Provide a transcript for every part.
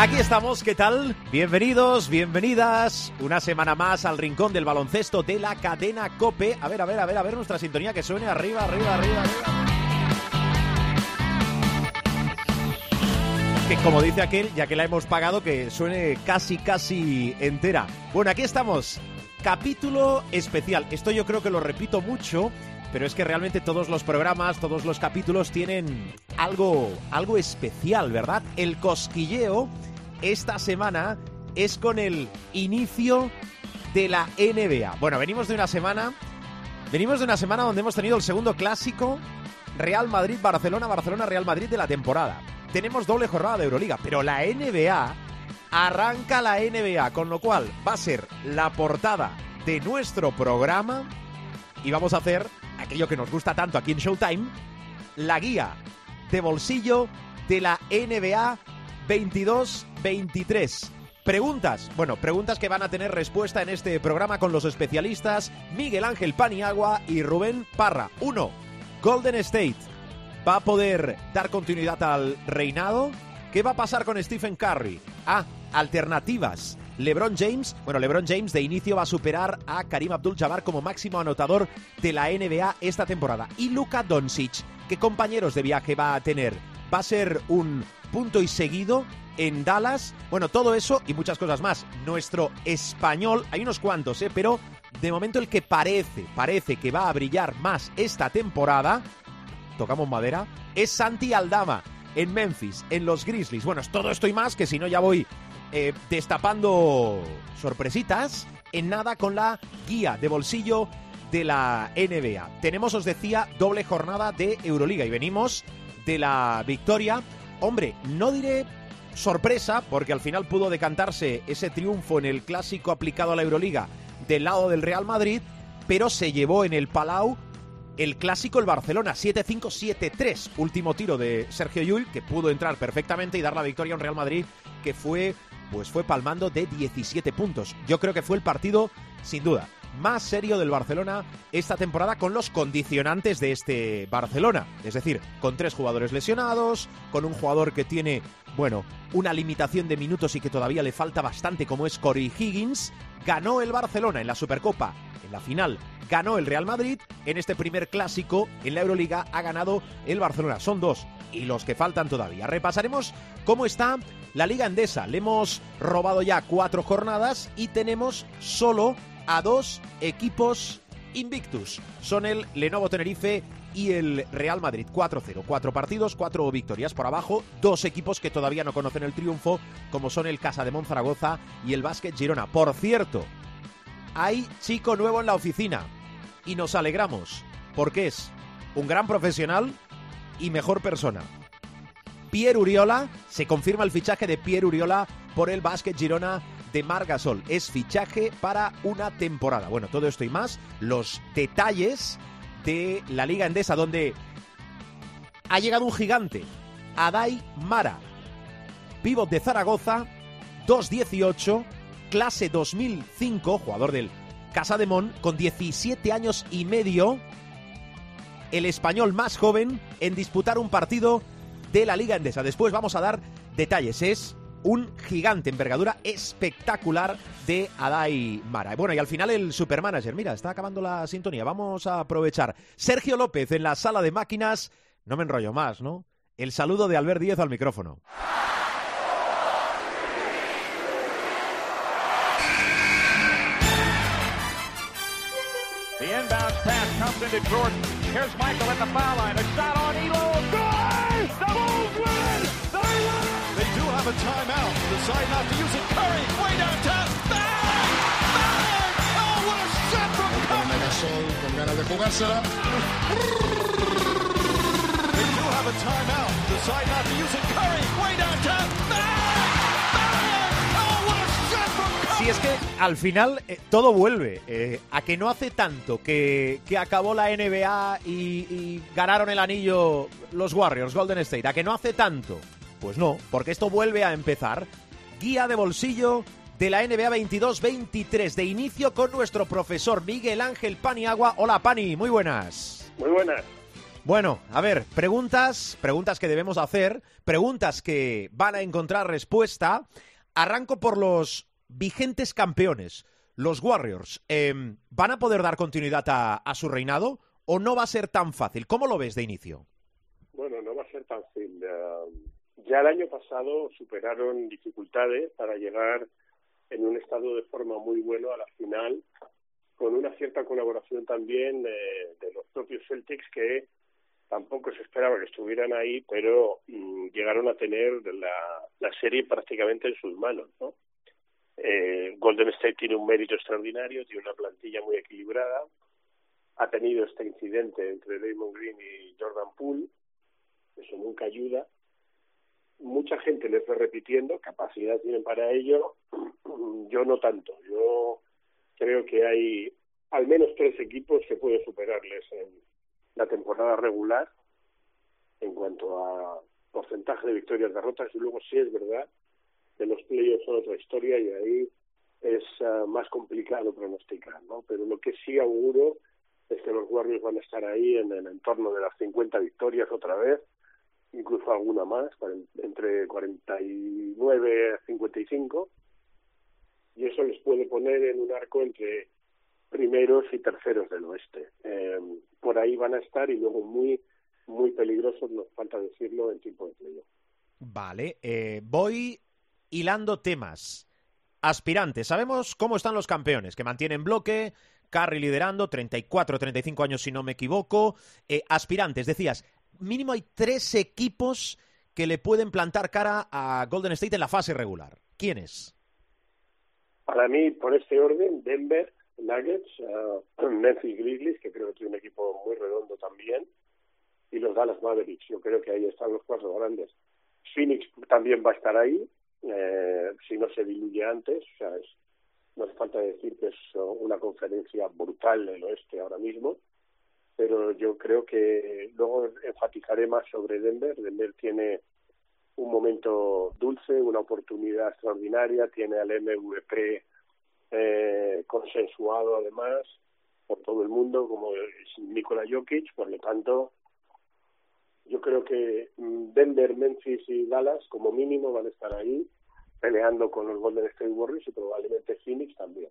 Aquí estamos, ¿qué tal? Bienvenidos, bienvenidas. Una semana más al rincón del baloncesto de la cadena Cope. A ver, a ver, a ver, a ver nuestra sintonía que suene arriba, arriba, arriba. Que como dice aquel, ya que la hemos pagado, que suene casi, casi entera. Bueno, aquí estamos. Capítulo especial. Esto yo creo que lo repito mucho, pero es que realmente todos los programas, todos los capítulos tienen algo, algo especial, ¿verdad? El cosquilleo esta semana es con el inicio de la NBA. Bueno, venimos de una semana, venimos de una semana donde hemos tenido el segundo clásico Real Madrid-Barcelona, Barcelona-Real Madrid de la temporada. Tenemos doble jornada de Euroliga, pero la NBA arranca la NBA, con lo cual va a ser la portada de nuestro programa y vamos a hacer aquello que nos gusta tanto aquí en Showtime, la guía de bolsillo de la NBA 22-23. Preguntas, bueno, preguntas que van a tener respuesta en este programa con los especialistas Miguel Ángel Paniagua y Rubén Parra. Uno, Golden State va a poder dar continuidad al reinado. ¿Qué va a pasar con Stephen Curry? Ah, alternativas. LeBron James, bueno, LeBron James de inicio va a superar a Karim Abdul-Jabbar como máximo anotador de la NBA esta temporada. Y Luka Doncic, ¿qué compañeros de viaje va a tener? ¿Va a ser un punto y seguido en Dallas. Bueno, todo eso y muchas cosas más. Nuestro español, hay unos cuantos, ¿eh? pero de momento el que parece, parece que va a brillar más esta temporada, tocamos madera, es Santi Aldama en Memphis, en los Grizzlies. Bueno, es todo esto y más que si no ya voy eh, destapando sorpresitas en nada con la guía de bolsillo de la NBA. Tenemos, os decía, doble jornada de Euroliga y venimos de la victoria hombre, no diré sorpresa, porque al final pudo decantarse ese triunfo en el clásico aplicado a la Euroliga del lado del Real Madrid, pero se llevó en el Palau el clásico el Barcelona 7-5-7-3, último tiro de Sergio Llull que pudo entrar perfectamente y dar la victoria a un Real Madrid que fue pues fue palmando de 17 puntos. Yo creo que fue el partido sin duda más serio del Barcelona esta temporada con los condicionantes de este Barcelona. Es decir, con tres jugadores lesionados, con un jugador que tiene, bueno, una limitación de minutos y que todavía le falta bastante como es Corey Higgins. Ganó el Barcelona en la Supercopa, en la final ganó el Real Madrid. En este primer clásico en la Euroliga ha ganado el Barcelona. Son dos y los que faltan todavía. Repasaremos cómo está la Liga Endesa. Le hemos robado ya cuatro jornadas y tenemos solo a dos equipos invictus. Son el Lenovo Tenerife y el Real Madrid. 4-0. Cuatro partidos, cuatro victorias por abajo. Dos equipos que todavía no conocen el triunfo, como son el Casa de Monzaragoza y el Básquet Girona. Por cierto, hay chico nuevo en la oficina y nos alegramos porque es un gran profesional y mejor persona. Pierre Uriola, se confirma el fichaje de Pierre Uriola por el Básquet Girona de Margasol. Es fichaje para una temporada. Bueno, todo esto y más, los detalles de la Liga Endesa, donde ha llegado un gigante, Adai Mara, pívot de Zaragoza, 2'18, clase 2005, jugador del Casa de Mon, con 17 años y medio, el español más joven en disputar un partido de la Liga Endesa. Después vamos a dar detalles. Es un gigante envergadura espectacular de Adai Mara. Bueno, y al final el supermanager. Mira, está acabando la sintonía. Vamos a aprovechar. Sergio López en la sala de máquinas. No me enrollo más, ¿no? El saludo de Albert Díez al micrófono. Here's Michael at the foul line. A shot on Elo. A timeout. Decide not to use it. Curry, way downtown. Bang! Bang! Oh, what a shot from Curry! Gasol con ganas de jugársela. They do have a timeout. Decide not to use it. Curry, way downtown. Bang! Bang! Oh, what a shot from Curry! Si es que al final eh, todo vuelve. Eh, a que no hace tanto que, que acabó la NBA y, y ganaron el anillo los Warriors, Golden State. A que no hace tanto. Pues no, porque esto vuelve a empezar. Guía de bolsillo de la NBA 22-23. De inicio con nuestro profesor Miguel Ángel Paniagua. Hola Pani, muy buenas. Muy buenas. Bueno, a ver, preguntas, preguntas que debemos hacer, preguntas que van a encontrar respuesta. Arranco por los vigentes campeones, los Warriors. Eh, ¿Van a poder dar continuidad a, a, su reinado o no va a ser tan fácil? ¿Cómo lo ves de inicio? Bueno, no va a ser tan fácil. Uh, ya el año pasado superaron dificultades para llegar en un estado de forma muy bueno a la final, con una cierta colaboración también de los propios Celtics que tampoco se esperaba que estuvieran ahí, pero mmm, llegaron a tener la, serie prácticamente en sus manos, ¿no? Eh, Golden State tiene un mérito extraordinario, tiene una plantilla muy equilibrada, ha tenido este incidente entre Raymond Green y Jordan Poole, eso nunca ayuda. Mucha gente les va repitiendo, capacidad tienen para ello, yo no tanto, yo creo que hay al menos tres equipos que pueden superarles en, la temporada regular en cuanto a porcentaje de victorias derrotas y luego sí es verdad que los playoffs son otra historia y ahí es uh, más complicado pronosticar no pero lo que sí auguro es que los Warriors van a estar ahí en el entorno de las 50 victorias otra vez incluso alguna más entre 49 y 55 y eso les puede poner en un arco entre primeros y terceros del oeste. Eh, por ahí van a estar y luego muy, muy peligrosos, nos falta decirlo, en tiempo de playoff. Vale, eh, voy hilando temas. Aspirantes, sabemos cómo están los campeones, que mantienen bloque, Curry liderando, 34, 35 años si no me equivoco. Eh, aspirantes, decías, mínimo hay tres equipos que le pueden plantar cara a Golden State en la fase regular. ¿Quiénes? Para mí, por este orden, Denver, Nuggets, uh, Memphis Grizzlies, que creo que tiene un equipo muy redondo también, y los Dallas Mavericks. Yo creo que ahí están los cuatro grandes. Phoenix también va a estar ahí, eh, si no se diluye antes. O sea, es, no hace falta decir que es una conferencia brutal del oeste ahora mismo, pero yo creo que luego enfatizaré más sobre Denver. Denver tiene un momento dulce, una oportunidad extraordinaria, tiene al MVP eh, consensuado además por todo el mundo como es Nikola Jokic, por lo tanto yo creo que Denver, Memphis y Dallas como mínimo van a estar ahí peleando con los Golden State Warriors y probablemente Phoenix también.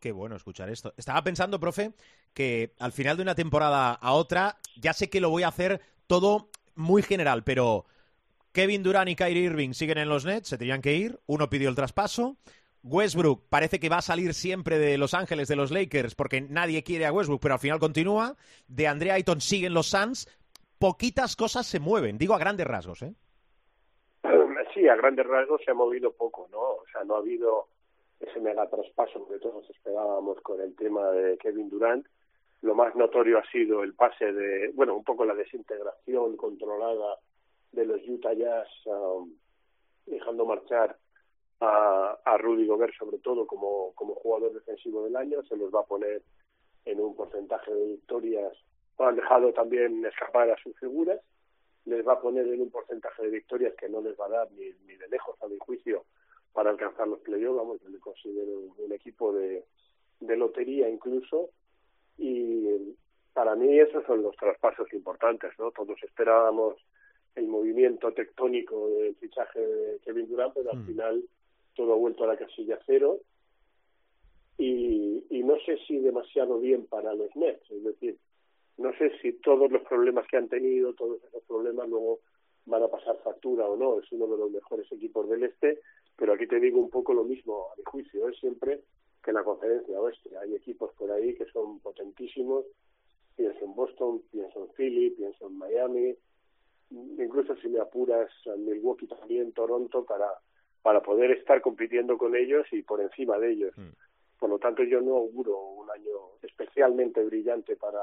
Qué bueno escuchar esto. Estaba pensando, profe, que al final de una temporada a otra, ya sé que lo voy a hacer todo muy general, pero Kevin Durant y Kyrie Irving siguen en los Nets, se tenían que ir, uno pidió el traspaso, Westbrook parece que va a salir siempre de Los Ángeles de los Lakers porque nadie quiere a Westbrook, pero al final continúa. De Andrea Ayton siguen los Suns. Poquitas cosas se mueven, digo a grandes rasgos, ¿eh? Sí, a grandes rasgos se ha movido poco, ¿no? O sea, no ha habido ese mega traspaso que todos esperábamos con el tema de Kevin Durant. Lo más notorio ha sido el pase de, bueno, un poco la desintegración controlada de los Utah Jazz, um, dejando marchar a, a Rudy Gobert sobre todo como, como jugador defensivo del año, se los va a poner en un porcentaje de victorias, han dejado también escapar a sus figuras, les va a poner en un porcentaje de victorias que no les va a dar ni, ni de lejos a mi juicio para alcanzar los playoffs, vamos, yo le considero un equipo de, de lotería incluso, y para mí esos son los traspasos importantes, ¿no? Todos esperábamos el movimiento tectónico del fichaje de Kevin Durant, pero al mm. final todo ha vuelto a la casilla cero y, y no sé si demasiado bien para los Nets, es decir, no sé si todos los problemas que han tenido, todos esos problemas luego van a pasar factura o no, es uno de los mejores equipos del este, pero aquí te digo un poco lo mismo a mi juicio, es siempre que en la conferencia oeste hay equipos por ahí que son potentísimos, pienso en Boston, pienso en Philly, pienso en Miami, incluso si me apuras en Milwaukee también, Toronto, para para poder estar compitiendo con ellos y por encima de ellos. Mm. Por lo tanto, yo no auguro un año especialmente brillante para,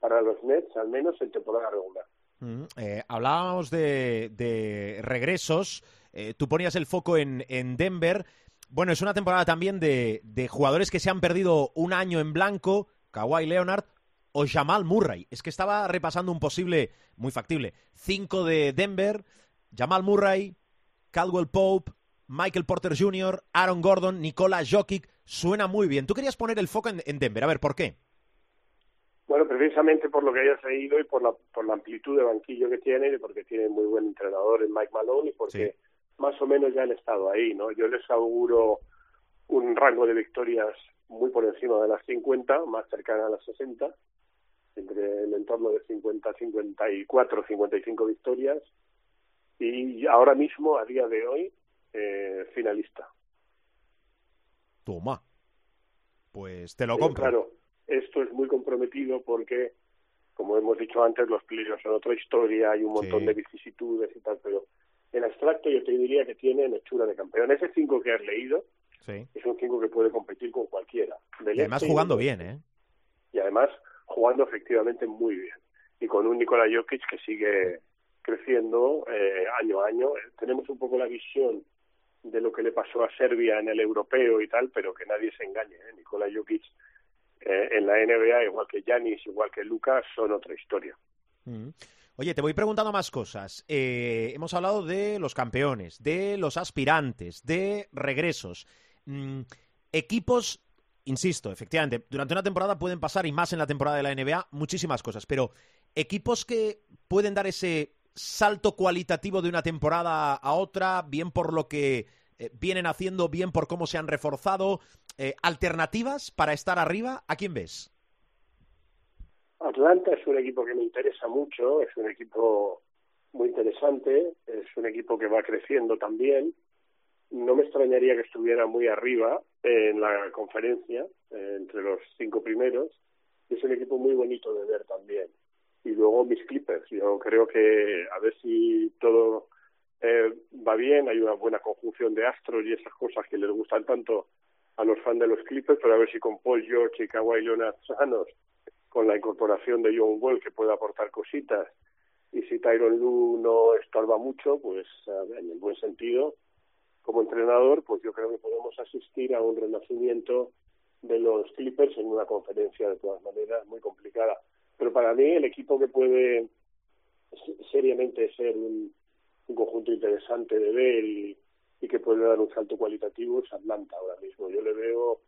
para los Nets, al menos en temporada regular. Mm, eh, hablábamos de, de regresos, eh, tú ponías el foco en, en Denver. Bueno, es una temporada también de, de jugadores que se han perdido un año en blanco, Kawhi Leonard o Jamal Murray. Es que estaba repasando un posible, muy factible, cinco de Denver, Jamal Murray, Caldwell Pope, Michael Porter Jr., Aaron Gordon, Nikola Jokic. Suena muy bien. Tú querías poner el foco en, en Denver. A ver, ¿por qué? Bueno, precisamente por lo que hayas leído y por la, por la amplitud de banquillo que tiene y porque tiene muy buen entrenador en Mike Malone y porque Sí. Más o menos ya han estado ahí, ¿no? Yo les auguro un rango de victorias muy por encima de las 50, más cercana a las 60, entre el entorno de 50, 54, 55 victorias y ahora mismo, a día de hoy, eh, finalista. Toma. Pues te lo Pero, compro. Claro, esto es muy comprometido porque, como hemos dicho antes, los playoffs son otra historia, hay un montón Sí. de vicisitudes y tal, pero en abstracto yo te diría que tiene hechura de campeón. Ese 5 que has leído Sí. es un 5 que puede competir con cualquiera. del Y además este jugando bien. ¿eh? Y además jugando efectivamente muy bien. Y con un Nikola Jokic que sigue creciendo eh, año a año. Eh, Tenemos un poco la visión de lo que le pasó a Serbia en el europeo y tal, pero que nadie se engañe. ¿eh? Nikola Jokic eh, en la NBA, igual que Yanis, igual que Lucas, son otra historia. Mm. Oye, te voy preguntando más cosas. Eh, hemos hablado de los campeones, de los aspirantes, de regresos. Mm, equipos, insisto, efectivamente, durante una temporada pueden pasar, y más en la temporada de la NBA, muchísimas cosas, pero equipos que pueden dar ese salto cualitativo de una temporada a otra, bien por lo que eh, vienen haciendo, bien por cómo se han reforzado, eh, alternativas para estar arriba, ¿a quién ves? Atlanta es un equipo que me interesa mucho, es un equipo muy interesante, es un equipo que va creciendo también. No me extrañaría que estuviera muy arriba en la conferencia, entre los cinco primeros. Es un equipo muy bonito de ver también. Y luego mis Clippers. Yo creo que a ver si todo eh, va bien, hay una buena conjunción de astros y esas cosas que les gustan tanto a los fans de los Clippers, pero a ver si con Paul George y Kawhi Leonard sanos con la incorporación de John Wall que puede aportar cositas y si Tyron Lu no estorba mucho, pues en el buen sentido, como entrenador, pues yo creo que podemos asistir a un renacimiento de los Clippers en una conferencia de todas maneras muy complicada. Pero para mí el equipo que puede seriamente ser un, un conjunto interesante de ver y que puede dar un salto cualitativo es Atlanta ahora mismo. Yo le veo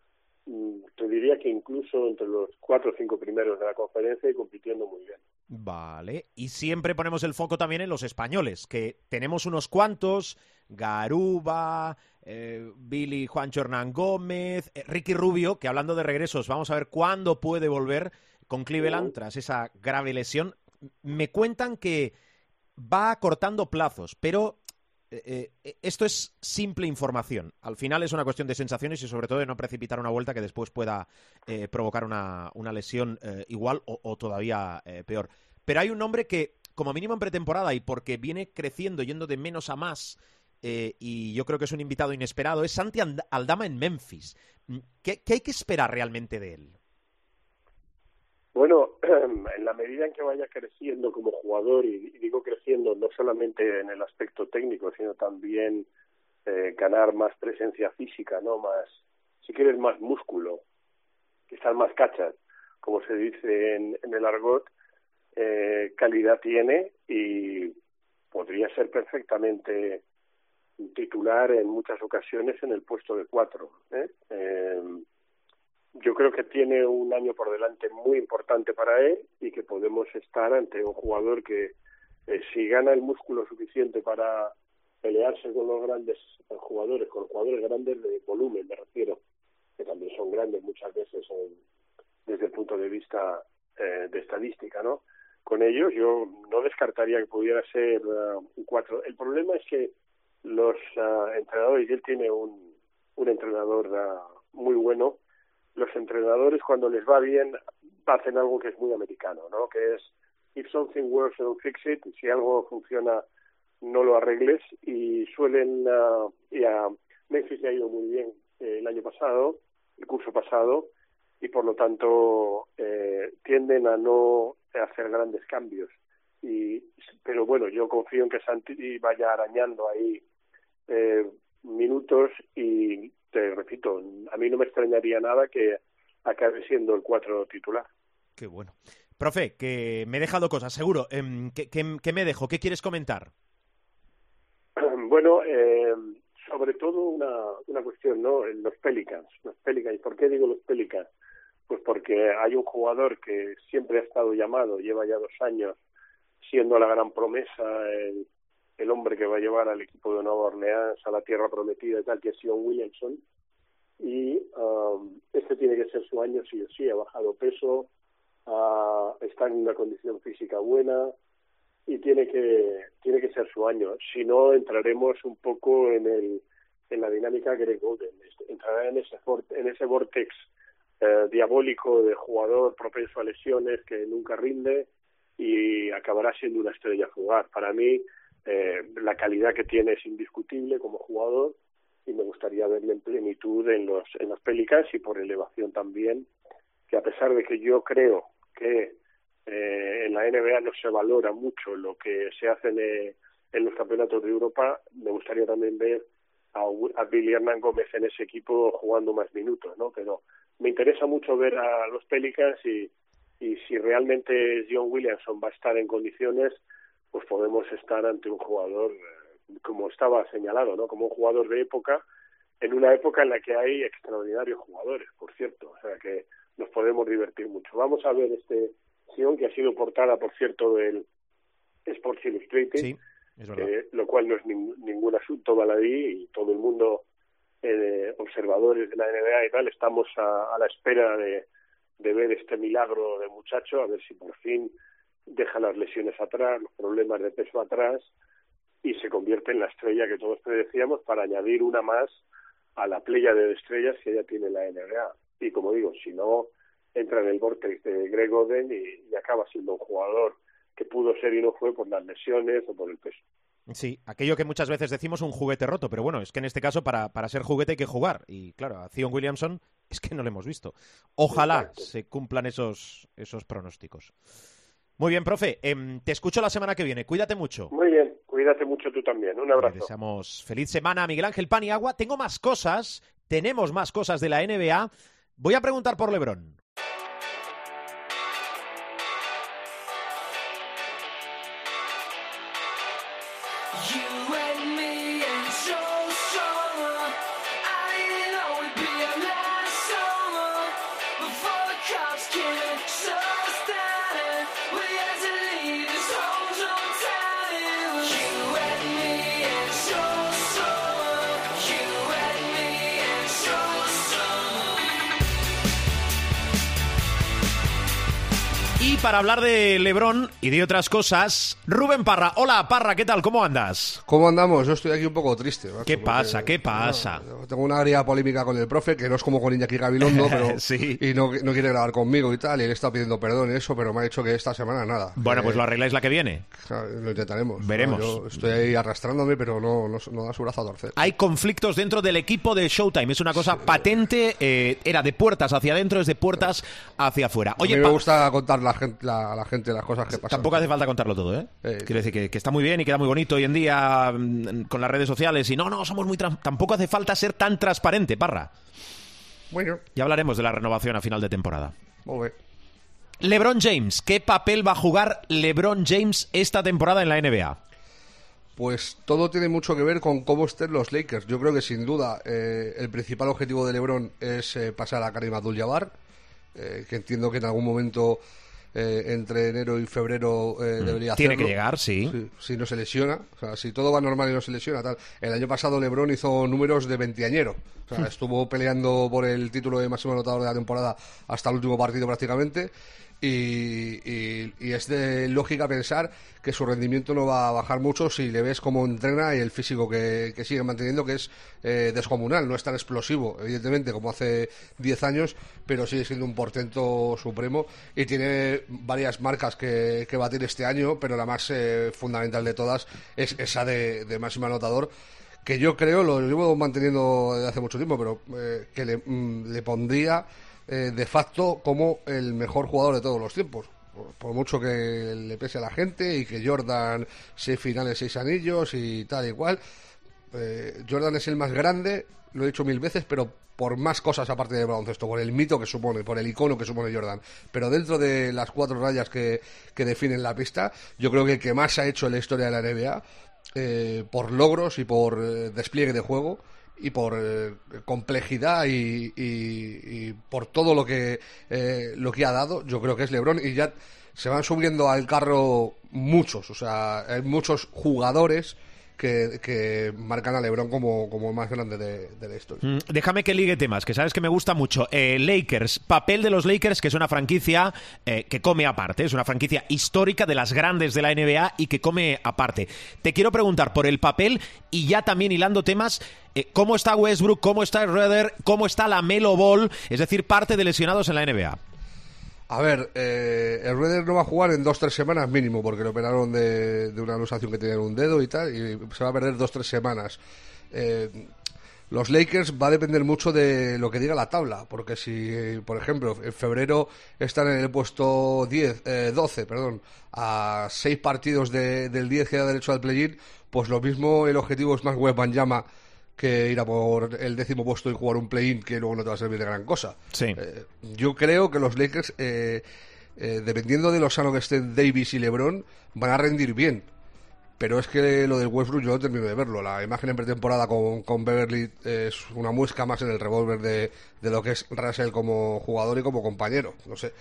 te diría que incluso entre los cuatro o cinco primeros de la conferencia y compitiendo muy bien. Vale, y siempre ponemos el foco también en los españoles, que tenemos unos cuantos, Garuba, eh, Billy Juancho Hernán Gómez, eh, Ricky Rubio, que hablando de regresos, vamos a ver cuándo puede volver con Cleveland tras esa grave lesión. Me cuentan que va acortando plazos, pero eh, eh, esto es simple información. Al final es una cuestión de sensaciones y sobre todo de no precipitar una vuelta que después pueda eh, provocar una, una lesión eh, igual o, todavía eh, peor. Pero hay un nombre que, como mínimo en pretemporada y porque viene creciendo, yendo de menos a más, eh, y yo creo que es un invitado inesperado, es Santi Aldama en Memphis. ¿Qué, ¿Qué, hay que esperar realmente de él? Bueno, en la medida en que vaya creciendo como jugador, y, digo creciendo no solamente en el aspecto técnico, sino también eh, ganar más presencia física, no más, si quieres más músculo, estar más cachas, como se dice en, en el argot, eh, calidad tiene y podría ser perfectamente titular en muchas ocasiones en el puesto de cuatro. ¿eh? Eh, yo creo que tiene un año por delante muy importante para él y que podemos estar ante un jugador que eh, si gana el músculo suficiente para pelearse con los grandes jugadores, con los jugadores grandes de volumen, me refiero, que también son grandes muchas veces en, desde el punto de vista eh, de estadística, ¿no? Con ellos yo no descartaría que pudiera ser uh, un cuatro. El problema es que los uh, entrenadores, y él tiene un, un entrenador uh, muy bueno, los entrenadores cuando les va bien hacen algo que es muy americano, ¿no? Que es if something works, don't fix it. Si algo funciona, no lo arregles. Y suelen uh, y a Memphis le ha ido muy bien eh, el año pasado, el curso pasado, y por lo tanto eh, tienden a no hacer grandes cambios. Y pero bueno, yo confío en que Santi vaya arañando ahí eh, minutos y te repito, a mí no me extrañaría nada que acabe siendo el cuatro titular. Qué bueno. Profe, que me he dejado cosas, seguro. Em, ¿Qué, qué, qué me dejo? ¿Qué quieres comentar? Bueno, eh, sobre todo una, una cuestión, ¿no? Los Pelicans. Los Pelicans. ¿Por qué digo los Pelicans? Pues porque hay un jugador que siempre ha estado llamado, lleva ya dos años siendo la gran promesa, el, el hombre que va a llevar al equipo de Nueva Orleans a la tierra prometida y tal, que es Sion Williamson. Y um, este tiene que ser su año sí o sí. Ha bajado peso, uh, está en una condición física buena y tiene que tiene que ser su año. Si no, entraremos un poco en el en la dinámica Greg Golden. Entrará en ese en ese vortex eh, diabólico de jugador propenso a lesiones que nunca rinde y acabará siendo una estrella jugar. Para mí, eh, la calidad que tiene es indiscutible como jugador y me gustaría verle en plenitud en los en los Pelicans y por elevación también que a pesar de que yo creo que eh, en la NBA no se valora mucho lo que se hace en, eh, en los campeonatos de Europa, me gustaría también ver a, a Billy Hernán Gómez en ese equipo jugando más minutos, ¿no? Pero me interesa mucho ver a los Pelicans y, y si realmente John Williamson va a estar en condiciones, pues podemos estar ante un jugador, eh, como estaba señalado, ¿no? Como un jugador de época, en una época en la que hay extraordinarios jugadores, por cierto, o sea que nos podemos divertir mucho. Vamos a ver este Sion, que ha sido portada, por cierto, del Sports Illustrated, Sí, es verdad. eh, lo cual no es nin- ningún asunto baladí y todo el mundo, eh, observadores de la NBA y tal, estamos a, a la espera de, de ver este milagro de muchacho, a ver si por fin deja las lesiones atrás, los problemas de peso atrás y se convierte en la estrella que todos predecíamos para añadir una más a la playa de estrellas que ya tiene la NBA. Y como digo, si no, entra en el vortex de Greg Oden y, y acaba siendo un jugador que pudo ser y no fue por las lesiones o por el peso. Sí, aquello que muchas veces decimos un juguete roto, pero bueno, es que en este caso para, para ser juguete hay que jugar. Y claro, a Zion Williamson es que no lo hemos visto. Ojalá Exacto. se cumplan esos, esos pronósticos. Muy bien, profe. em, te escucho la semana que viene. Cuídate mucho. Muy bien, cuídate mucho tú también. Un abrazo. deseamos feliz semana Miguel Ángel Paniagua. Tengo más cosas, tenemos más cosas de la NBA. Voy a preguntar por Lebron. Para hablar de Lebron y de otras cosas, Rubén Parra. Hola, Parra, ¿qué tal? ¿Cómo andas? ¿Cómo andamos? Yo estoy aquí un poco triste. macho, ¿Qué pasa? ¿Qué pasa? tengo una agria polémica con el profe, que no es como con Iñaki Gabilondo, pero... Sí. Y no, no quiere grabar conmigo y tal, y él está pidiendo perdón y eso, pero me ha dicho que esta semana nada. Bueno, Eh, pues lo arregláis la que viene. lo intentaremos. Veremos. Yo estoy ahí arrastrándome, pero no, no, da su brazo a torcer. Hay conflictos dentro del equipo de Showtime. Es una cosa patente. eh, era de puertas hacia adentro, es de puertas hacia afuera. a Oye, mí me gusta contar la gente, la- a la gente las cosas que pasan. Tampoco hace falta contarlo todo, ¿eh? Eh, Quiero decir que, que está muy bien y queda muy bonito hoy en día mm, con las redes sociales y no, no, somos muy... Tampoco hace falta ser tan transparente, Parra. Bueno, Ya hablaremos de la renovación a final de temporada. muy bien. LeBron James, ¿qué papel va a jugar LeBron James esta temporada en la NBA? Pues todo tiene mucho que ver con cómo estén los Lakers. Yo creo que sin duda eh, el principal objetivo de LeBron es eh, pasar a Karim Abdul-Jabbar, eh, que entiendo que en algún momento eh, entre enero y febrero eh, debería Mm. Tiene hacerlo. que llegar, sí. Si no se lesiona, o sea, si todo va normal y no se lesiona, tal. El año pasado LeBron hizo números de veinteañero, o Hmm. sea, estuvo peleando por el título de máximo anotador de la temporada hasta el último partido prácticamente. Y, y- y es de lógica pensar que su rendimiento no va a bajar mucho si le ves cómo entrena y el físico que, que sigue manteniendo, que es eh, descomunal, no es tan explosivo, evidentemente, como hace 10 años, pero sigue siendo un portento supremo y tiene varias marcas que, que batir este año, pero la más eh, fundamental de todas es esa de, máximo anotador que yo creo, lo llevo manteniendo desde hace mucho tiempo, pero eh, que le, mm, pondría eh, de facto como el mejor jugador de todos los tiempos. Por, mucho que le pese a la gente y que Jordan seis finales, seis anillos y tal y cual. Eh, Jordan es el más grande, lo he dicho mil veces, pero por más cosas aparte del baloncesto, por el mito que supone, por el icono que supone Jordan. Pero dentro de las cuatro rayas que, que definen la pista, yo creo que el que más ha hecho en la historia de la NBA, eh, por logros y por eh, despliegue de juego, y por eh, complejidad y, y- y por todo lo que eh, lo que ha dado yo creo que es LeBron y ya se van subiendo al carro muchos o sea hay muchos jugadores que, que marcan a LeBron como, como más grande de, la historia Mm, Déjame que ligue temas, que sabes que me gusta mucho. Eh, Lakers, papel de los Lakers, que es una franquicia que come aparte, es una franquicia histórica de las grandes de la NBA y que come aparte. Te quiero preguntar por el papel y ya también hilando temas, eh, ¿cómo está Westbrook, cómo está Schroeder, cómo está la Melo Ball, es decir, parte de lesionados en la NBA? A ver, eh, el Rueder no va a jugar en dos tres semanas mínimo, porque lo operaron de, una alusación que tenía en un dedo y tal, y se va a perder dos tres semanas. Eh, los Lakers va a depender mucho de lo que diga la tabla, porque si, por ejemplo, en febrero están en el puesto 10, eh, 12, perdón, a seis partidos de- del 10 que da derecho al play-in, pues lo mismo el objetivo es más web llama que ir a por el décimo puesto y jugar un play-in que luego no te va a servir de gran cosa. Sí. Eh, yo creo que los Lakers, eh, eh, dependiendo de lo sano que estén Davis y LeBron, van a rendir bien. Pero es que lo del Westbrook yo no termino de verlo. La imagen en pretemporada con, con Beverly es una muesca más en el revólver de, de lo que es Russell como jugador y como compañero. No sé.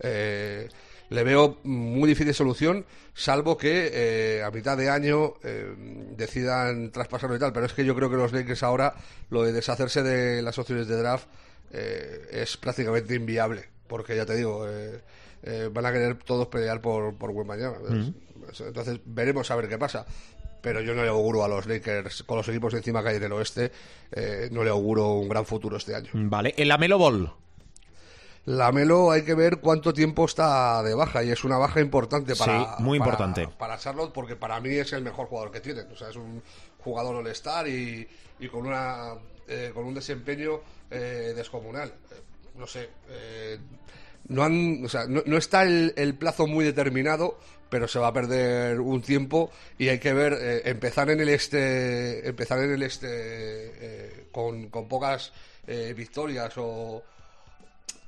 Eh, le veo muy difícil solución, salvo que eh, a mitad de año eh, decidan traspasarlo y tal. Pero es que yo creo que los Lakers ahora, lo de deshacerse de las opciones de draft, eh, es prácticamente inviable. Porque ya te digo, eh, van a querer todos pelear por, por buen mañana. Entonces veremos a ver qué pasa. Pero yo no le auguro a los Lakers, con los equipos encima que hay en el oeste, eh, no le auguro un gran futuro este año. Vale, en la Melo Ball. La Melo hay que ver cuánto tiempo está de baja y es una baja importante para, Sí, muy importante. para Charlotte porque para mí es el mejor jugador que tienen. O sea, es un jugador all-star y, y con, una, eh, con un desempeño eh, descomunal. Eh, no sé, eh, no, han, o sea, no, no está el, el plazo muy determinado, pero se va a perder un tiempo y hay que ver, eh, empezar en el este, empezar en el este eh, con, con pocas eh, victorias o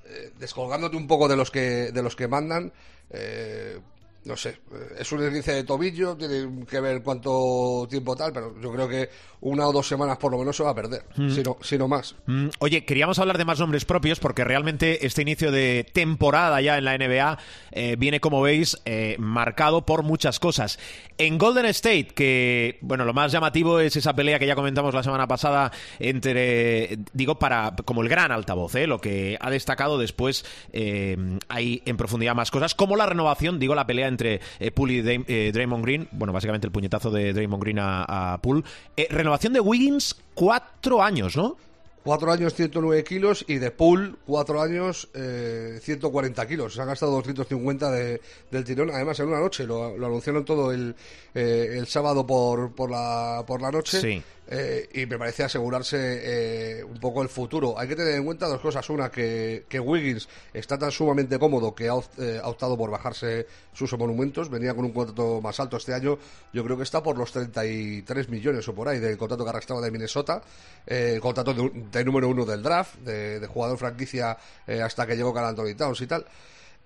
eh, descolgándote un poco de los que de los que mandan eh, no sé, eh, es un esguince de tobillo, tiene que ver cuánto tiempo tal, pero yo creo que una o dos semanas por lo menos se va a perder, si, no, si no más. Mm, Oye, queríamos hablar de más nombres propios porque realmente este inicio de temporada ya en la NBA eh, viene, como veis, eh, marcado por muchas cosas. En Golden State, que, bueno, lo más llamativo es esa pelea que ya comentamos la semana pasada entre, digo, para como el gran altavoz, lo que ha destacado después hay en profundidad más cosas, como la renovación, digo, la pelea entre eh, Poole y Dam- eh, Draymond Green, bueno, básicamente el puñetazo de Draymond Green a, a Poole. Eh, renovación de Wiggins, cuatro años, ¿no? Cuatro años 109 kilos y de pool cuatro años eh, 140 kilos. Se han gastado 250 de, del tirón, además en una noche. Lo, lo anunciaron todo el, eh, el sábado por, por, la, por la noche. Sí. Eh, y me parece asegurarse eh, un poco el futuro. Hay que tener en cuenta dos cosas. Una, que, que Wiggins está tan sumamente cómodo que ha, eh, optado por bajarse sus monumentos. Venía con un contrato más alto este año. Yo creo que está por los 33 millones o por ahí del contrato que arrastraba de Minnesota. Eh, el contrato de, de número uno del draft, de, de jugador franquicia eh, hasta que llegó Carl Anthony Towns y tal.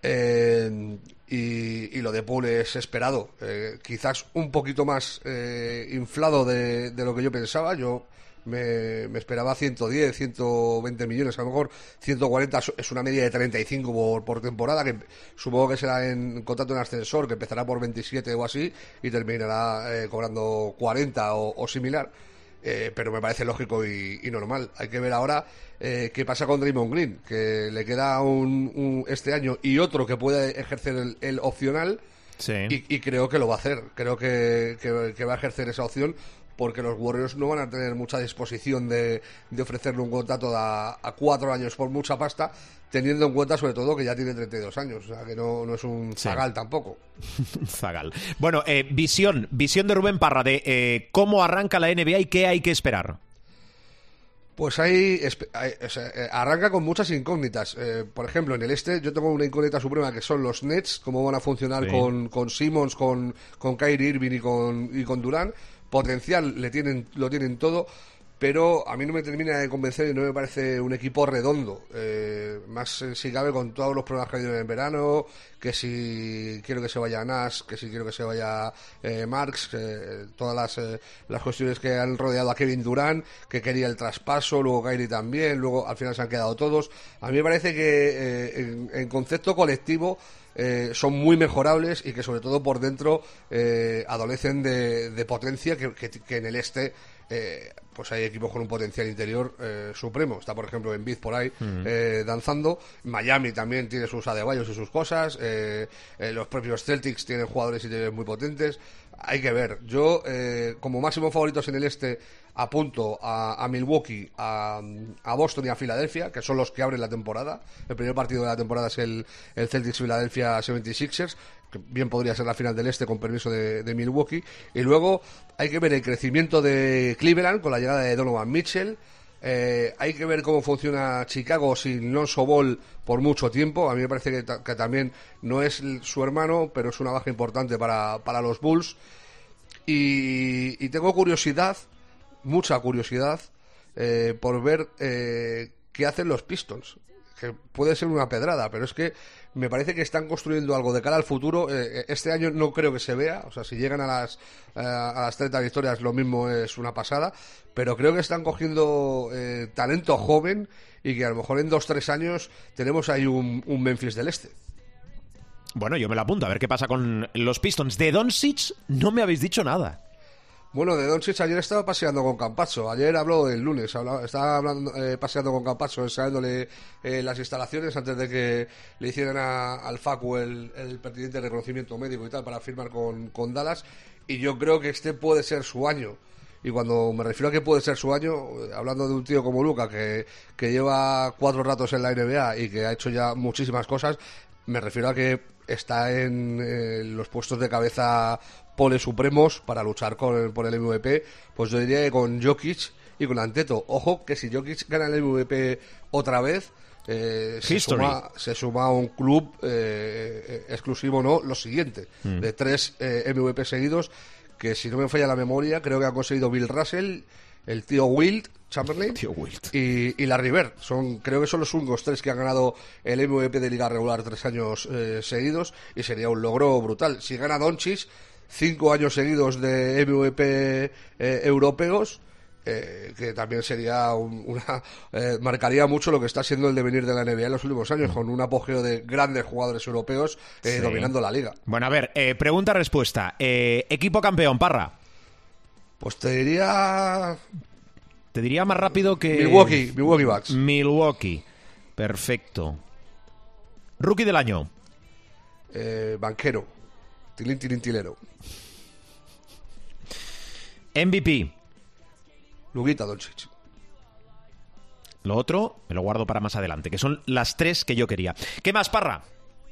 Eh, y, y lo de Paul es esperado. Eh, quizás un poquito más eh, inflado de, de lo que yo pensaba. Yo me, me esperaba 110, 120 millones, a lo mejor 140 es- es una media de 35 por, por temporada, que supongo que será en contrato en ascensor, que empezará por 27 o así y terminará eh, cobrando 40 o, o similar. Eh, pero me parece lógico y, y normal. Hay que ver ahora eh, qué pasa con Draymond Green, que le queda un, un- este año y otro que puede ejercer el, el opcional Sí. y, y creo que lo va a hacer. Creo que, que- que va a ejercer esa opción porque los Warriors no van a tener mucha disposición de, de ofrecerle un contrato a, a cuatro años por mucha pasta, teniendo en cuenta sobre todo que ya tiene 32 años, o sea que no, no es un Sí. zagal tampoco. Zagal. Bueno, eh, visión, visión de Rubén Parra de eh, cómo arranca la NBA y qué hay que esperar. Pues o sea, eh, arranca con muchas incógnitas. Eh, por ejemplo, en el este yo tengo una incógnita suprema que son los Nets, cómo van a funcionar Sí. con, con Simmons, con, con Kyrie Irving y con, y con Durant, potencial le tienen, lo tienen todo, pero a mí no me termina de convencer y no me parece un equipo redondo. Eh, más eh, si cabe con todos los problemas que ha habido en el verano, que si quiero que se vaya Nash, que si quiero que se vaya eh, Marx, todas las, las cuestiones que han rodeado a Kevin Durant, que quería el traspaso, luego Kyrie también, luego al final se han quedado todos. A mí me parece que en, concepto colectivo son muy mejorables y que sobre todo por dentro adolecen de, de potencia que, que- que en el este eh, pues hay equipos con un potencial interior eh, supremo. Está, por ejemplo, en por ahí eh, danzando. Miami también tiene sus adebayos y sus cosas. Eh, eh, los propios Celtics tienen jugadores interiores muy potentes. Hay que ver. Yo, eh, como máximo favoritos en el este, apunto a, Milwaukee, a, Boston y a Filadelfia, que son los que abren la temporada. El primer partido de la temporada es el, el Celtics Philadelphia 76ers, que bien podría ser la final del este con permiso de Milwaukee. Y luego hay que ver el crecimiento de Cleveland con la llegada de Donovan Mitchell. Eh, hay que ver cómo funciona Chicago sin Lonzo Ball por mucho tiempo. A mí me parece que, ta- que también no es su hermano, pero es una baja importante para, para los Bulls. Y, y tengo curiosidad, mucha curiosidad, eh, por ver eh, qué hacen los Pistons. Que puede ser una pedrada, pero es que me parece que están construyendo algo de cara al futuro. Eh, este año no creo que se vea, o sea, si llegan a las, eh, a las 30 victorias lo mismo es una pasada, pero creo que están cogiendo eh, talento joven y que a lo mejor en dos tres años tenemos ahí un, un Memphis del Este. Bueno, yo me lo apunto, a ver qué pasa con los Pistons. De Doncic no me habéis dicho nada. Bueno, de Doncic ayer estaba paseando con Campazzo. Ayer habló el lunes, estaba hablando, eh, paseando con Campazzo, enseñándole eh, las instalaciones antes de que le hicieran a- al Facu el, el pertinente reconocimiento médico y tal para firmar con, con Dallas. Y yo creo que este puede ser su año. Y cuando me refiero a que puede ser su año, eh, hablando de un tío como Luca, que, que lleva cuatro ratos en la NBA y que ha hecho ya muchísimas cosas, me refiero a que está en eh, los puestos de cabeza pole supremos para luchar con el- por el MVP, pues yo diría que con Jokic y con Anteto. Ojo que si Jokic gana el MVP otra vez, eh, se, suma, se suma a un club eh, eh, exclusivo, no, lo siguiente, Mm. de tres eh, MVP seguidos, que si no me falla la memoria, creo que han conseguido Bill Russell, el tío Wilt, Chamberlain Tío y, y Larry Bird. Son, creo que son los únicos tres que han ganado el MVP de liga regular tres años eh, seguidos y sería un logro brutal. Si gana Doncic, cinco años seguidos de MVP eh, europeos, eh, que también sería un- una eh, marcaría mucho lo que está siendo el devenir de la NBA en los últimos años con un apogeo de grandes jugadores europeos eh, Sí. dominando la liga. Bueno, a ver, eh, pregunta-respuesta. Eh, equipo campeón, Parra. Pues te diría Te diría más rápido que... Milwaukee, Milwaukee Bucks. Milwaukee. Perfecto. Rookie del año. Eh, banquero, tilín, tilín, tilero. MVP. Luguita Doncic. Lo otro me lo guardo para más adelante, que son las tres que yo quería. ¿Qué más, Parra?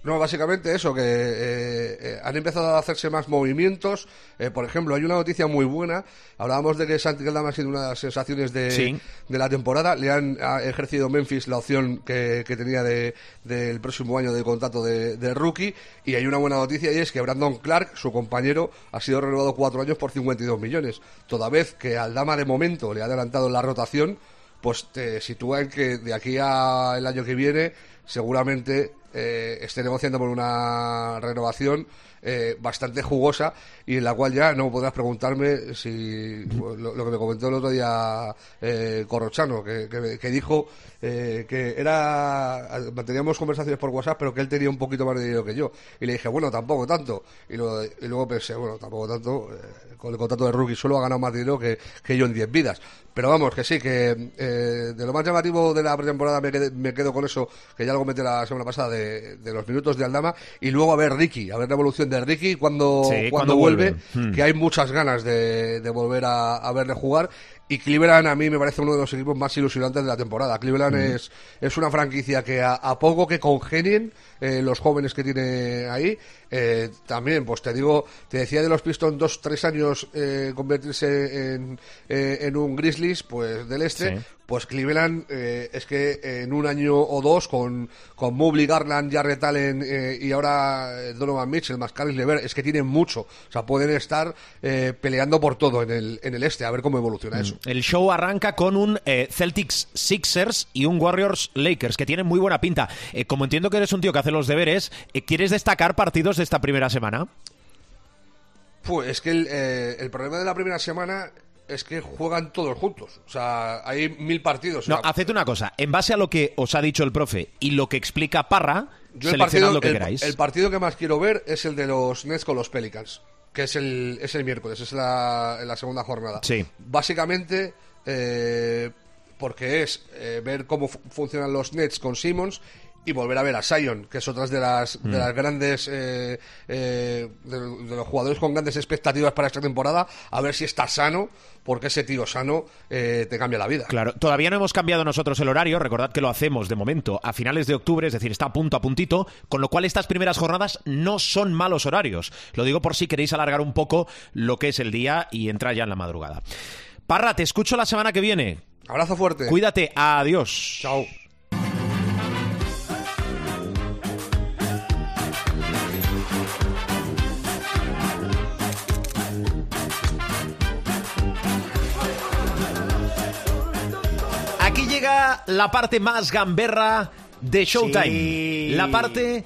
No, básicamente eso, que eh, eh, han empezado a hacerse más movimientos. Eh, por ejemplo, hay una noticia muy buena. Hablábamos de que Santi Caldama ha sido una de las sensaciones de, Sí. de la temporada. Le han ha ejercido Memphis la opción que, que tenía de- del próximo año de contrato de, de rookie. Y hay una buena noticia y es que Brandon Clark, su compañero, ha sido renovado cuatro años por 52 millones. Toda vez que Aldama de momento le ha adelantado la rotación, pues te sitúa en que de aquí al año que viene seguramente eh, esté negociando por una renovación eh, bastante jugosa y en la cual ya no podrás preguntarme si lo, lo que me comentó el otro día eh, Corrochano, que, que- dijo eh, que era manteníamos conversaciones por WhatsApp, pero que él tenía un poquito más de dinero que yo. Y le dije, bueno, tampoco tanto. Y luego, y luego pensé, bueno, tampoco tanto. eh, con el contrato de rookie solo ha ganado más dinero que, que yo en 10 vidas. Pero vamos, que sí, que eh, de lo más llamativo de la pretemporada me, me quedo con eso, que ya lo comenté la semana pasada, de, de los minutos de Aldama. Y luego a ver Ricky, a ver la evolución de Ricky cuando, Sí, cuando, cuando vuelve, vuelve. Hmm. que hay muchas ganas de, de volver a, a verle jugar. Y Cleveland a mí me parece uno de los equipos más ilusionantes de la temporada. Cleveland es, es una franquicia que a, a poco que congenien eh, los jóvenes que tiene ahí, eh, también, pues te digo, te decía de los Pistons dos, tres años eh, convertirse en, eh, en un Grizzlies, pues del este, Sí. Pues Cleveland eh, es que en un año o dos con, con Mobley, Garland, Jarrett Allen eh, y ahora eh, Donovan Mitchell más Caris Lever, es que tienen mucho. O sea, pueden estar eh, peleando por todo en el, en el este, a ver cómo evoluciona eso. El show arranca con un Celtics Sixers y un Warriors Lakers, que tienen muy buena pinta. Como entiendo que eres un tío que hace los deberes, ¿quieres destacar partidos de esta primera semana? Pues es que el, eh, el problema de la primera semana es que juegan todos juntos. O sea, hay mil partidos. O No, sea, haced una cosa. En base a lo que os ha dicho el profe y lo que explica Parra, Yo el seleccionad partido, lo que el- queráis. el partido que más quiero ver es el de los Nets con los Pelicans, que es el, es el miércoles, es la, la segunda jornada. Sí. Básicamente, eh, porque es eh, ver cómo fu- funcionan los Nets con Simmons y volver a ver a Sion, que es otra de las, Mm. de las grandes, eh, eh, de, de los jugadores con grandes expectativas para esta temporada, a ver si está sano, porque ese tío sano eh, te cambia la vida. Claro, todavía no hemos cambiado nosotros el horario, recordad que lo hacemos de momento a finales de octubre, es decir, está a punto a puntito, con lo cual estas primeras jornadas no son malos horarios. Lo digo por si queréis alargar un poco lo que es el día y entrar ya en la madrugada. Parra, te escucho la semana que viene. Abrazo fuerte. Cuídate, adiós. Chao. Llega la parte más gamberra de Showtime. Sí. La parte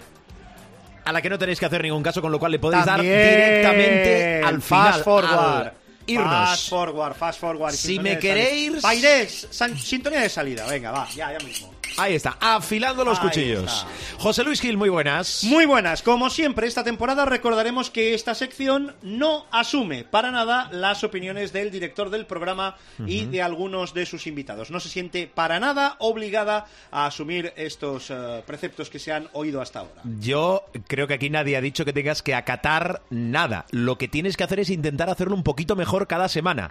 a la que no tenéis que hacer ningún caso, con lo cual le podéis También. dar directamente al final. Fast forward. al irnos. Fast forward, fast forward. Si me queréis- Pairés, sintonía de salida. Venga, va, ya, ya mismo. Ahí está, afilando los Ahí cuchillos. está. José Luis Gil, muy buenas. Muy buenas, como siempre, esta temporada recordaremos que esta sección no asume para nada las opiniones del director del programa y de algunos de sus invitados. No se siente para nada obligada a asumir estos eh, preceptos que se han oído hasta ahora. Yo creo que aquí nadie ha dicho que tengas que acatar nada. Lo que tienes que hacer es intentar hacerlo un poquito mejor cada semana.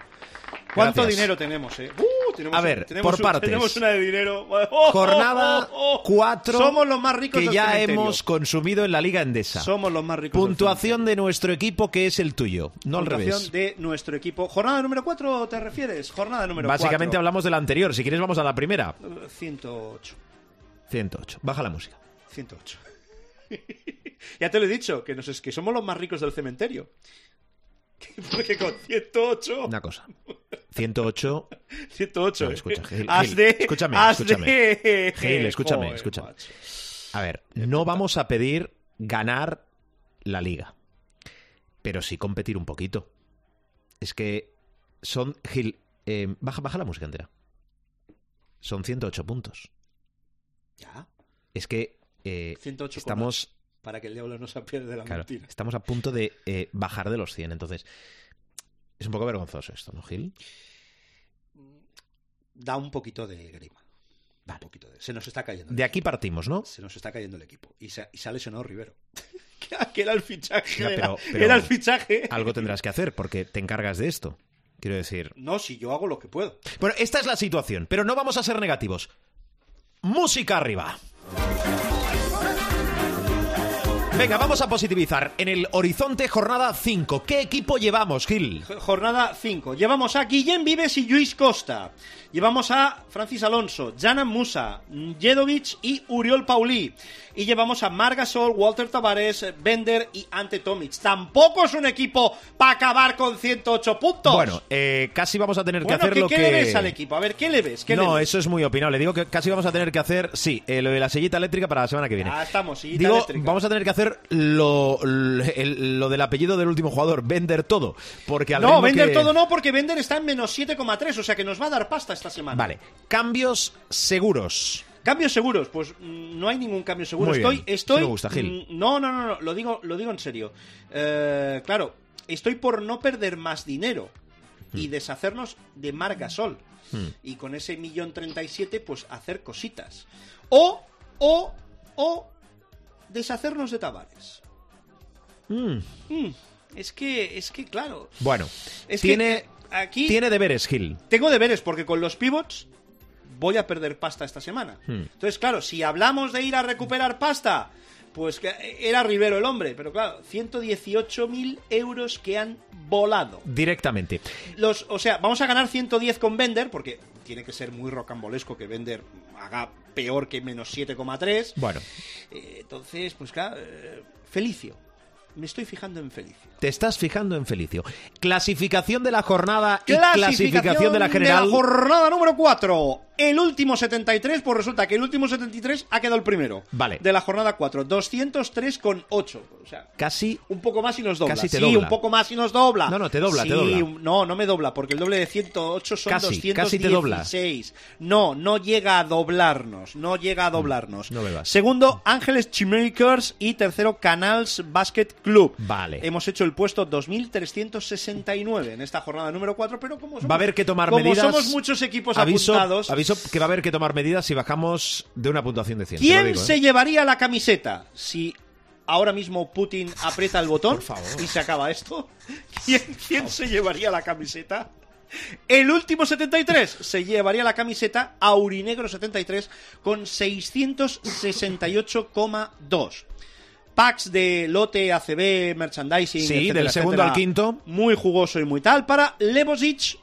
¿Cuánto Gracias. dinero tenemos, eh? Uh, tenemos A ver, tenemos por un- partes. Tenemos una de dinero. Oh, Jornada oh, oh. 4 Somos los más ricos que ya hemos consumido en la Liga Endesa. Somos los más ricos Puntuación de nuestro equipo que es el tuyo, no al Puntuación revés. de nuestro equipo. ¿Jornada número 4 te refieres? Jornada número 4. Básicamente hablamos de la anterior. Si quieres vamos a la primera. 108. 108. Baja la música. 108. ya te lo he dicho, que, nos que somos los más ricos del cementerio. Porque con 108... Una cosa. 108. 108. No, ¿eh? escucha, Gil, Has Gil, de... escúchame, escúchame. de- Gil, escúchame, Joder, escúchame. macho. A ver, no vamos a pedir ganar la liga, pero sí competir un poquito. Es que son, Gil, eh, baja, baja la música entera. Son 108 puntos. Ya, Es que eh, 108 estamos, para que el diablo no se apiade de la claro, mentira. estamos a punto de eh, bajar de los 100. Entonces, es un poco vergonzoso esto, ¿no, Gil? Da un poquito de grima. Da un poquito de... Se nos está cayendo. De aquí partimos, ¿no? Se nos está cayendo el equipo. Y ha lesionado Rivero. que era el fichaje. Pero- era el fichaje. Algo tendrás que hacer porque te encargas de esto. Quiero decir, No, si yo hago lo que puedo. Bueno, esta es la situación, pero no vamos a ser negativos. Música arriba. Venga, vamos a positivizar. En el horizonte, jornada 5. ¿Qué equipo llevamos, Gil? Jornada 5. Llevamos a Guillem Vives y Luis Costa. Llevamos a Francis Alonso, Janan Musa, Jedovic y Uriol Paulí. Y llevamos a Margasol, Walter Tavares, Bender y Ante Tomic. Tampoco es un equipo para acabar con 108 puntos. Bueno, eh, casi vamos a tener que hacer ¿qué, lo qué que... le ves al equipo? A ver, ¿qué le ves? ¿Qué le No, ves? eso es muy opinable. Digo que casi vamos a tener que hacer, sí, eh, lo de la sellita eléctrica para la semana que viene. Ah, estamos, sillita Digo, eléctrica. vamos a tener que hacer lo, el- lo del apellido del último jugador, vender todo. Porque al No, que- todo no, porque Bender está en menos 7,3, o sea que nos va a dar pasta esta semana. Vale, cambios seguros. Cambios seguros, pues mm, no hay ningún cambio seguro. Muy estoy, bien. estoy. Sí me gusta, Gil. mm, No, no, no, no, lo digo, lo digo en serio. Eh, claro, estoy por no perder más dinero Hmm. y deshacernos de Margasol. Y con ese millón treinta y siete, pues hacer cositas. O, o, o deshacernos de Tavares. Mm. Mm, es que, es que, claro. Bueno, Es tiene, aquí tiene deberes, Gil. tengo deberes porque con los pivots voy a perder pasta esta semana. Hmm. Entonces, claro, si hablamos de ir a recuperar pasta pues que era Rivero el hombre, pero claro, 118.000 euros que han volado. Directamente. Los, o sea, vamos a ganar 110 con Bender, porque tiene que ser muy rocambolesco que Bender haga peor que menos 7,3. Bueno, Eh, entonces, pues claro, eh, Felicio. Me estoy fijando en Felicio. te estás fijando en Felicio. Clasificación de la jornada y clasificación de la general. jornada número 4. El último 73, pues resulta que el último 73 ha quedado el primero. Vale. De la jornada 4. 203,8. O sea, Casi un poco más y nos dobla. Casi te sí, dobla. un poco más y nos dobla. No, no, te dobla, Sí, te dobla. No, no me dobla, porque el doble de 108 son Casi, 216. casi te dobla. No, no llega a doblarnos. No llega a doblarnos. Mm, no bebas. Segundo, Ángeles Chimakers. Y tercero, Canals Basket Club. Vale. Hemos hecho el puesto 2369 en esta jornada número 4, pero como somos, Va a haber que tomar como medidas. somos muchos equipos aviso, apuntados, Aviso que va a haber que tomar medidas si bajamos de una puntuación de 100. te lo ¿quién digo, ¿eh? se llevaría la camiseta si ahora mismo Putin aprieta el botón y se acaba esto? ¿Quién, quién se llevaría la camiseta? El último 73 se llevaría la camiseta Aurinegro 73 con 668,2. Packs de lote ACB, merchandising, Sí, etcétera, del segundo etcétera. al quinto. Muy jugoso y muy tal. Para Lebosic,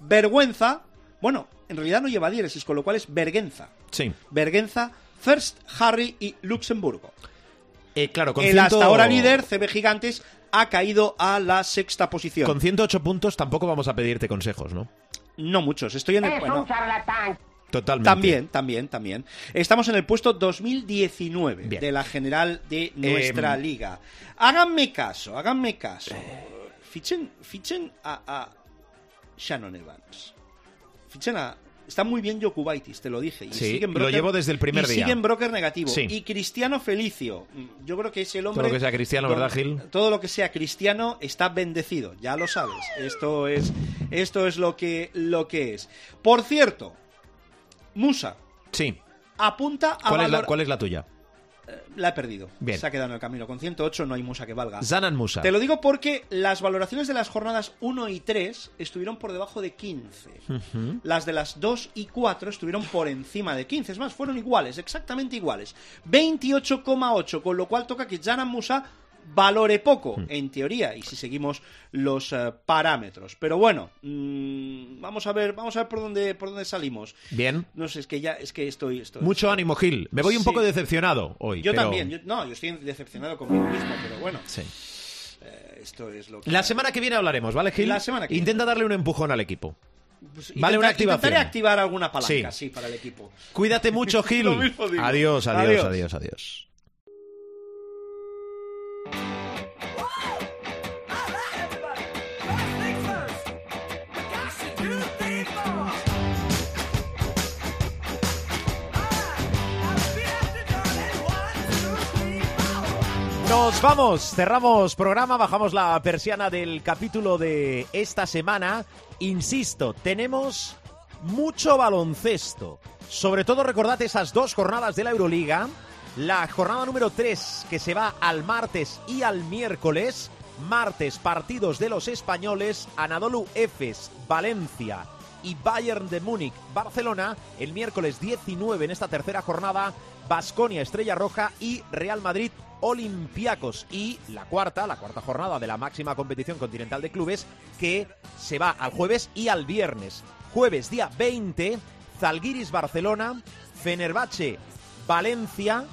vergüenza. Bueno, en realidad no lleva diéresis, con lo cual es vergüenza. Sí. Vergüenza, First, Harry y Luxemburgo. Eh, claro, con El ciento- hasta ahora líder, CB Gigantes, ha caído a la sexta posición. Con 108 puntos tampoco vamos a pedirte consejos, ¿no? No muchos, estoy en el... bueno, Totalmente. también, también, también. Estamos en el puesto 2019 Bien. de la general de nuestra Em, liga. Háganme caso, háganme caso. Fichen, fichen a, a Shannon Evans. Fichen a... Está muy bien Jokubaitis, te lo dije. Y Sí, en lo llevo desde el primer y día. Sigue en broker negativo. Sí. Y Cristiano Felicio. Yo creo que es el hombre... Todo lo que sea cristiano, ¿verdad, Gil? Todo lo que sea cristiano está bendecido, ya lo sabes. Esto es, esto es lo que, lo que es. Por cierto, Musa Sí. apunta a ¿Cuál es, la, cuál es la tuya? La he perdido. Bien. Se ha quedado en el camino. Con 108 no hay Musa que valga. Zanan Musa. Te lo digo porque las valoraciones de las jornadas 1 y 3 estuvieron por debajo de 15. Las de las 2 y 4 estuvieron por encima de 15. Es más, fueron iguales, exactamente iguales. 28,8, con lo cual toca que Janan Musa valore poco, en teoría, y si seguimos los eh, parámetros. Pero bueno, mm, vamos a ver, vamos a ver por dónde, por dónde salimos. Bien. No sé, es que ya, es que estoy... estoy Mucho ánimo, Gil. Me voy un Sí. poco decepcionado hoy. Yo pero- también, yo- no, yo estoy decepcionado conmigo mismo, pero bueno, Sí. eh, esto es lo que... La semana que viene hablaremos, ¿vale, Gil? La semana que Intenta darle un empujón al equipo. Pues Vale, una activación. Intentaré activar alguna palanca, Sí. sí, para el equipo. Cuídate mucho, Gil. Adiós, Adiós. adiós, adiós. Vamos, cerramos programa, bajamos la persiana del capítulo de esta semana. Insisto, tenemos mucho baloncesto. Sobre todo recordad esas dos jornadas de la Euroliga. La jornada número 3 que se va al martes y al miércoles. Martes partidos de los españoles, Anadolu Efes, Valencia y Bayern de Múnich, Barcelona. El miércoles 19 en esta tercera jornada, Basconia, Estrella Roja y Real Madrid, Olympiacos. Y la cuarta, la cuarta jornada de la máxima competición continental de clubes, que se va al jueves y al viernes. Jueves día 20, Zalgiris, Barcelona, Fenerbahce, Valencia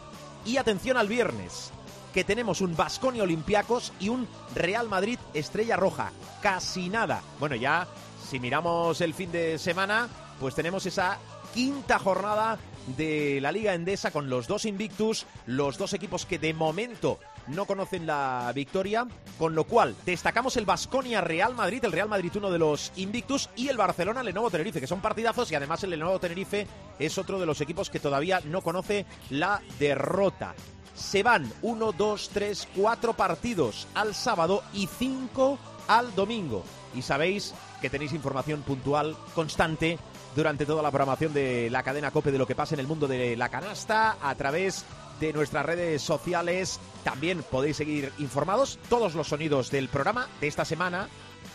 y atención al viernes, que tenemos un Basconia Olympiacos y un Real Madrid Estrella Roja. Casi nada. Bueno, ya si miramos el fin de semana, pues tenemos esa quinta jornada de la Liga Endesa con los dos Invictus, los dos equipos que de momento no conocen la victoria, con lo cual destacamos el Basconia Real Madrid, el Real Madrid uno de los Invictus y el Barcelona Lenovo Tenerife, que son partidazos y además el Lenovo Tenerife es otro de los equipos que todavía no conoce la derrota. Se van 1, 2, 3, 4 partidos al sábado y 5 al domingo. Y sabéis que tenéis información puntual, constante, durante toda la programación de la cadena COPE de lo que pasa en el mundo de la canasta a través de nuestras redes sociales. También podéis seguir informados todos los sonidos del programa de esta semana,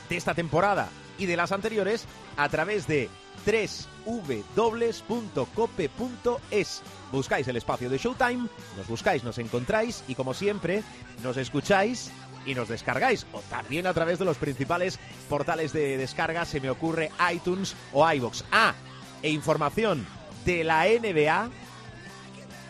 de esta temporada y de las anteriores a través de www.cope.es. Buscáis el espacio de Showtime, nos buscáis, nos encontráis y como siempre, nos escucháis y nos descargáis o también a través de los principales portales de descarga, se me ocurre iTunes o iBox. Ah, e información de la NBA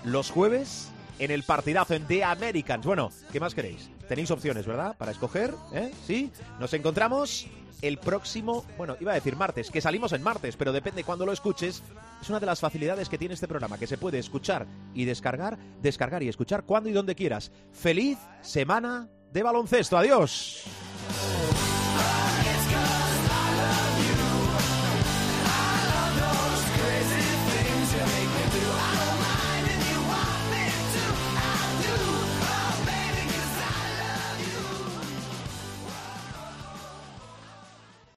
los jueves en el partidazo en The Americans. Bueno, ¿qué más queréis? Tenéis opciones, ¿verdad? Para escoger, ¿eh? ¿Sí? Nos encontramos el próximo, bueno, iba a decir martes, que salimos en martes, pero depende cuando lo escuches. Es una de las facilidades que tiene este programa, que se puede escuchar y descargar, descargar y escuchar cuando y donde quieras. Feliz semana de baloncesto. Adiós.